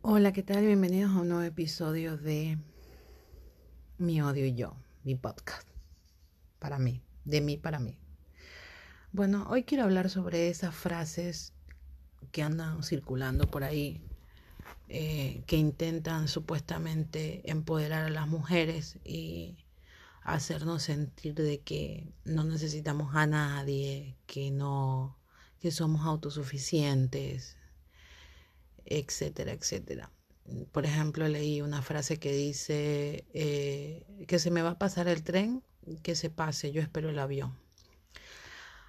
Hola, ¿qué tal? Bienvenidos a un nuevo episodio de Mi odio y yo, mi podcast. Para mí, de mí para mí. Bueno, hoy quiero hablar sobre esas frases que andan circulando por ahí, eh, que intentan supuestamente empoderar a las mujeres y hacernos sentir de que no necesitamos a nadie, que no, que somos autosuficientes, etcétera, etcétera. Por ejemplo, leí una frase que dice eh, que se me va a pasar el tren, que se pase, yo espero el avión.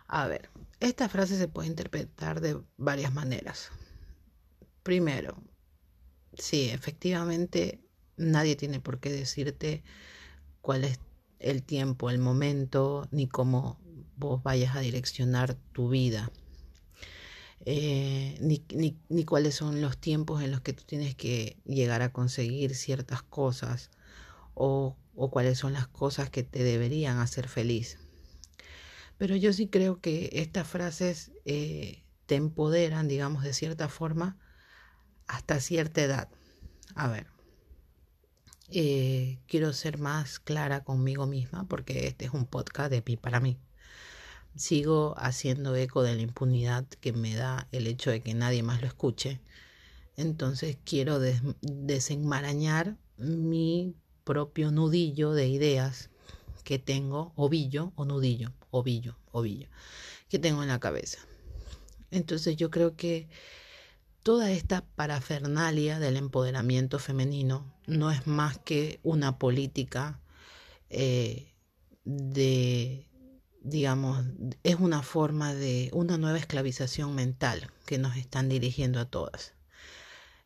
A ver, esta frase se puede interpretar de varias maneras. Primero, sí, efectivamente nadie tiene por qué decirte cuál es el tiempo, el momento, ni cómo vos vayas a direccionar tu vida. Eh, ni, ni, cuáles son los tiempos en los que tú tienes que llegar a conseguir ciertas cosas o, o cuáles son las cosas que te deberían hacer feliz. Pero yo sí creo que estas frases eh, te empoderan, digamos, de cierta forma, hasta cierta edad. A ver, eh, quiero ser más clara conmigo misma porque este es un podcast de mí para mí sigo haciendo eco de la impunidad que me da el hecho de que nadie más lo escuche. Entonces quiero desenmarañar mi propio nudillo de ideas que tengo, ovillo o nudillo, ovillo, ovillo, que tengo en la cabeza. Entonces yo creo que toda esta parafernalia del empoderamiento femenino no es más que una política eh, de digamos, es una forma de una nueva esclavización mental que nos están dirigiendo a todas.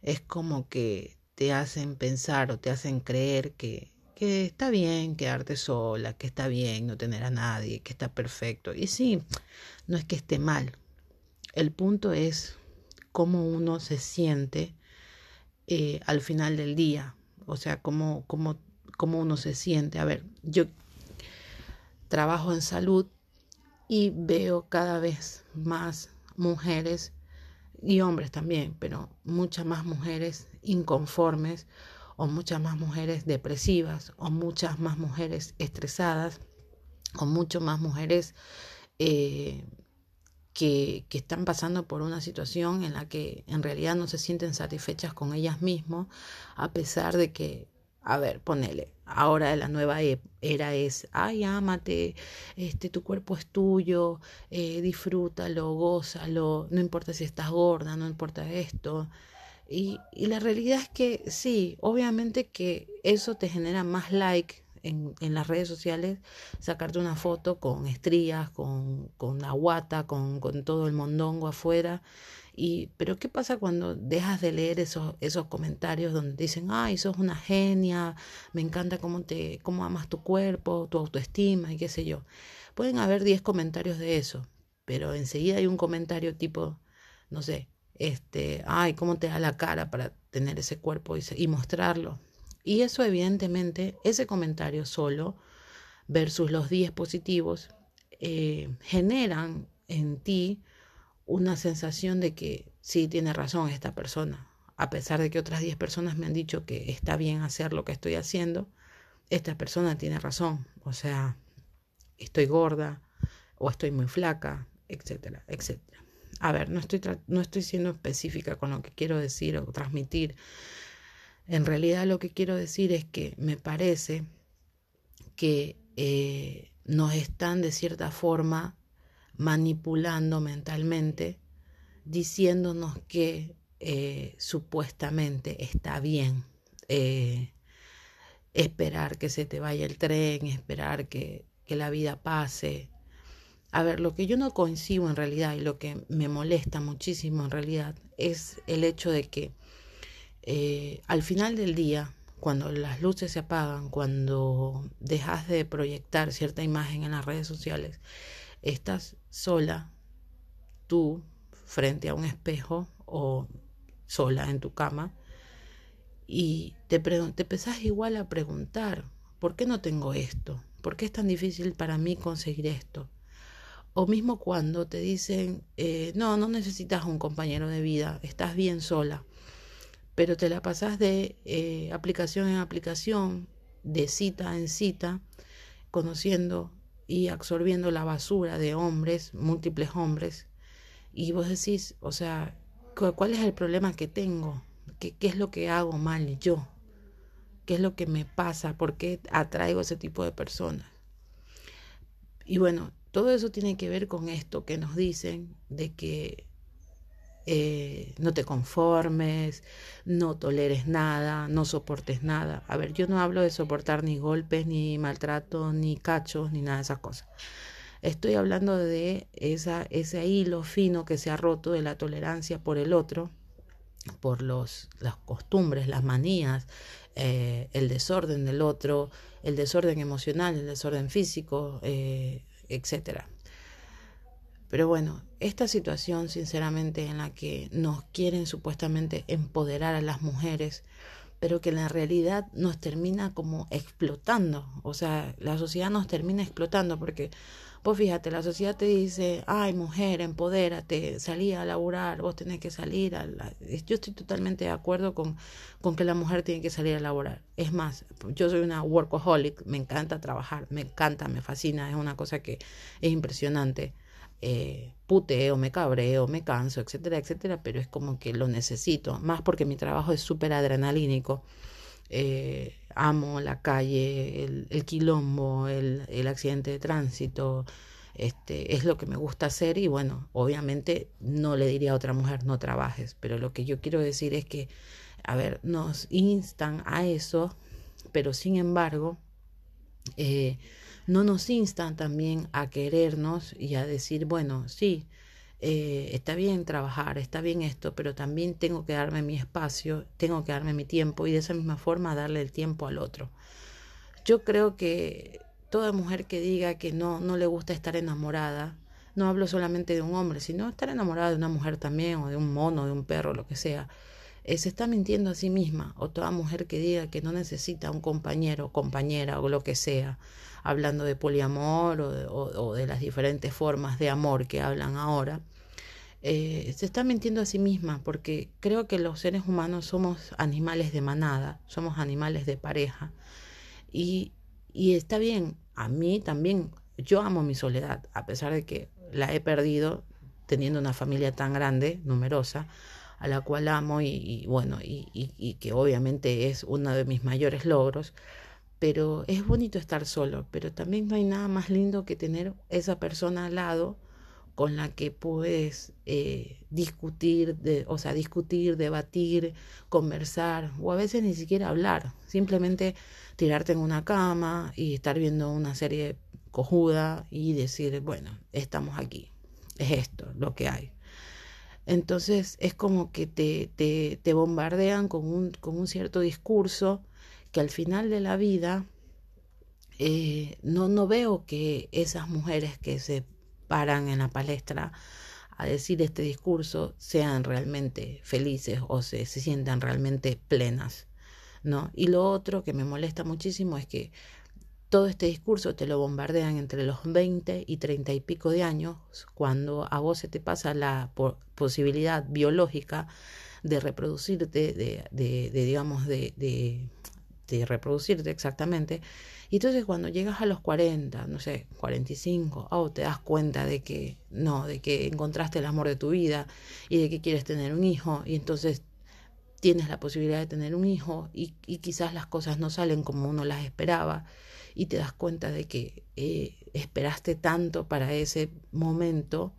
Es como que te hacen pensar o te hacen creer que, que está bien quedarte sola, que está bien no tener a nadie, que está perfecto. Y sí, no es que esté mal. El punto es cómo uno se siente eh, al final del día. O sea, cómo, cómo, cómo uno se siente. A ver, yo trabajo en salud y veo cada vez más mujeres y hombres también, pero muchas más mujeres inconformes o muchas más mujeres depresivas o muchas más mujeres estresadas o muchas más mujeres eh, que, que, están pasando por una situación en la que en realidad no se sienten satisfechas con ellas mismas a pesar de que a ver, ponele, ahora la nueva e, era es, ay, ámate, este, tu cuerpo es tuyo, eh, disfrútalo, gózalo, no importa si estás gorda, no importa esto. Y, y, la realidad es que sí, obviamente que eso te genera más like en, las redes sociales, sacarte una foto con estrías, con, con la guata, con, con todo el mondongo afuera y, pero ¿qué pasa cuando dejas de leer esos, esos comentarios donde dicen, ay, sos una genia, me encanta cómo, te, cómo amas tu cuerpo, tu autoestima y qué sé yo? Pueden haber 10 comentarios de eso, pero enseguida hay un comentario tipo, no sé, este, ay, cómo te da la cara para tener ese cuerpo y mostrarlo. Y eso evidentemente, ese comentario solo versus los 10 positivos, eh, generan en ti una sensación de que sí tiene razón esta persona. A pesar de que otras 10 personas me han dicho que está bien hacer lo que estoy haciendo, esta persona tiene razón. O sea, estoy gorda o estoy muy flaca, etcétera, etcétera. A ver, no estoy, no estoy siendo específica con lo que quiero decir o transmitir. En realidad lo que quiero decir es que me parece que eh, nos están de cierta forma manipulando mentalmente, diciéndonos que eh, supuestamente está bien eh, esperar que se te vaya el tren, esperar que, que la vida pase. A ver, lo que yo no coincido en realidad y lo que me molesta muchísimo en realidad es el hecho de que eh, al final del día, cuando las luces se apagan, cuando dejas de proyectar cierta imagen en las redes sociales, estás sola, tú, frente a un espejo o sola en tu cama, y te, te empezás igual a preguntar, ¿por qué no tengo esto? ¿Por qué es tan difícil para mí conseguir esto? O mismo cuando te dicen, eh, no, no necesitas un compañero de vida, estás bien sola. Pero te la pasas de eh, aplicación en aplicación, de cita en cita, conociendo y absorbiendo la basura de hombres, múltiples hombres, y vos decís, o sea, ¿cuál es el problema que tengo? ¿Qué, qué es lo que hago mal yo? ¿Qué es lo que me pasa? ¿Por qué atraigo ese tipo de personas? Y bueno, todo eso tiene que ver con esto que nos dicen de que eh, no te conformes, no toleres nada, no soportes nada. A ver, yo no hablo de soportar ni golpes, ni maltrato, ni cachos, ni nada de esas cosas. Estoy hablando de esa, ese hilo fino que se ha roto de la tolerancia por el otro, por los, las costumbres, las manías, eh, el desorden del otro, el desorden emocional, el desorden físico, eh, etcétera. Pero bueno, esta situación, sinceramente, en la que nos quieren supuestamente empoderar a las mujeres, pero que en la realidad nos termina como explotando. O sea, la sociedad nos termina explotando porque, pues fíjate, la sociedad te dice, ay mujer, empodérate, salí a laburar, vos tenés que salir a Yo estoy totalmente de acuerdo con, con que la mujer tiene que salir a laburar. Es más, yo soy una workaholic, me encanta trabajar, me encanta, me fascina, es una cosa que es impresionante eh, puteo, me cabreo, me canso, etcétera, etcétera, pero es como que lo necesito, más porque mi trabajo es súper adrenalínico. Eh, amo la calle, el, quilombo, el, el, accidente de tránsito, este, es lo que me gusta hacer y bueno, obviamente no le diría a otra mujer no trabajes, pero lo que yo quiero decir es que, a ver, nos instan a eso, pero sin embargo, eh, no nos instan también a querernos y a decir, bueno, sí, eh, está bien trabajar, está bien esto, pero también tengo que darme mi espacio, tengo que darme mi tiempo y de esa misma forma darle el tiempo al otro. Yo creo que toda mujer que diga que no, no le gusta estar enamorada, no hablo solamente de un hombre, sino estar enamorada de una mujer también, o de un mono, de un perro, lo que sea, eh, se está mintiendo a sí misma. O toda mujer que diga que no necesita un compañero, compañera o lo que sea, hablando de poliamor o de, las diferentes formas de amor que hablan ahora, eh, se está mintiendo a sí misma porque creo que los seres humanos somos animales de manada, somos animales de pareja y, y está bien, a mí también, yo amo mi soledad, a pesar de que la he perdido teniendo una familia tan grande, numerosa, a la cual amo y, bueno, y, y, que obviamente es uno de mis mayores logros, pero es bonito estar solo, pero también no hay nada más lindo que tener esa persona al lado con la que puedes eh, discutir, de, o sea, discutir, debatir, conversar, o a veces ni siquiera hablar, simplemente tirarte en una cama y estar viendo una serie cojuda y decir, bueno, estamos aquí, es esto lo que hay. Entonces es como que te, te, te bombardean con un, con un cierto discurso que al final de la vida eh, no, no veo que esas mujeres que se paran en la palestra a decir este discurso sean realmente felices o se, se sientan realmente plenas. ¿no? Y lo otro que me molesta muchísimo es que todo este discurso te lo bombardean entre los 20 y 30 y pico de años, cuando a vos se te pasa la posibilidad biológica de reproducirte, de, de, digamos, de, reproducirte exactamente. Y entonces cuando llegas a los 40, no sé, 45, oh, te das cuenta de que no, de que encontraste el amor de tu vida y de que quieres tener un hijo y entonces tienes la posibilidad de tener un hijo y quizás las cosas no salen como uno las esperaba y te das cuenta de que eh, esperaste tanto para ese momento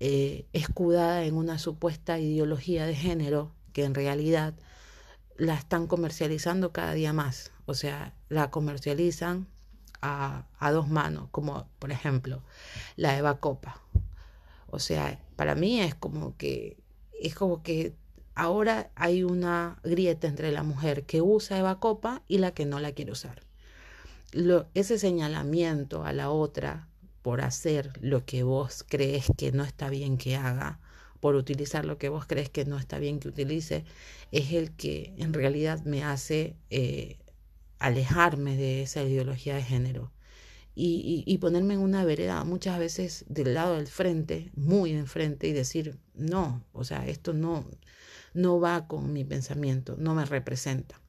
eh, escudada en una supuesta ideología de género que en realidad la están comercializando cada día más. O sea, la comercializan a, a dos manos, como por ejemplo la Eva Copa. O sea, para mí es como que es como que ahora hay una grieta entre la mujer que usa Eva Copa y la que no la quiere usar. Ese señalamiento a la otra por hacer lo que vos crees que no está bien que haga, por utilizar lo que vos crees que no está bien que utilice, es el que en realidad me hace eh, alejarme de esa ideología de género. Y, ponerme en una vereda muchas veces del lado del frente, muy enfrente, y decir, no, o sea, esto no, no va con mi pensamiento, no me representa.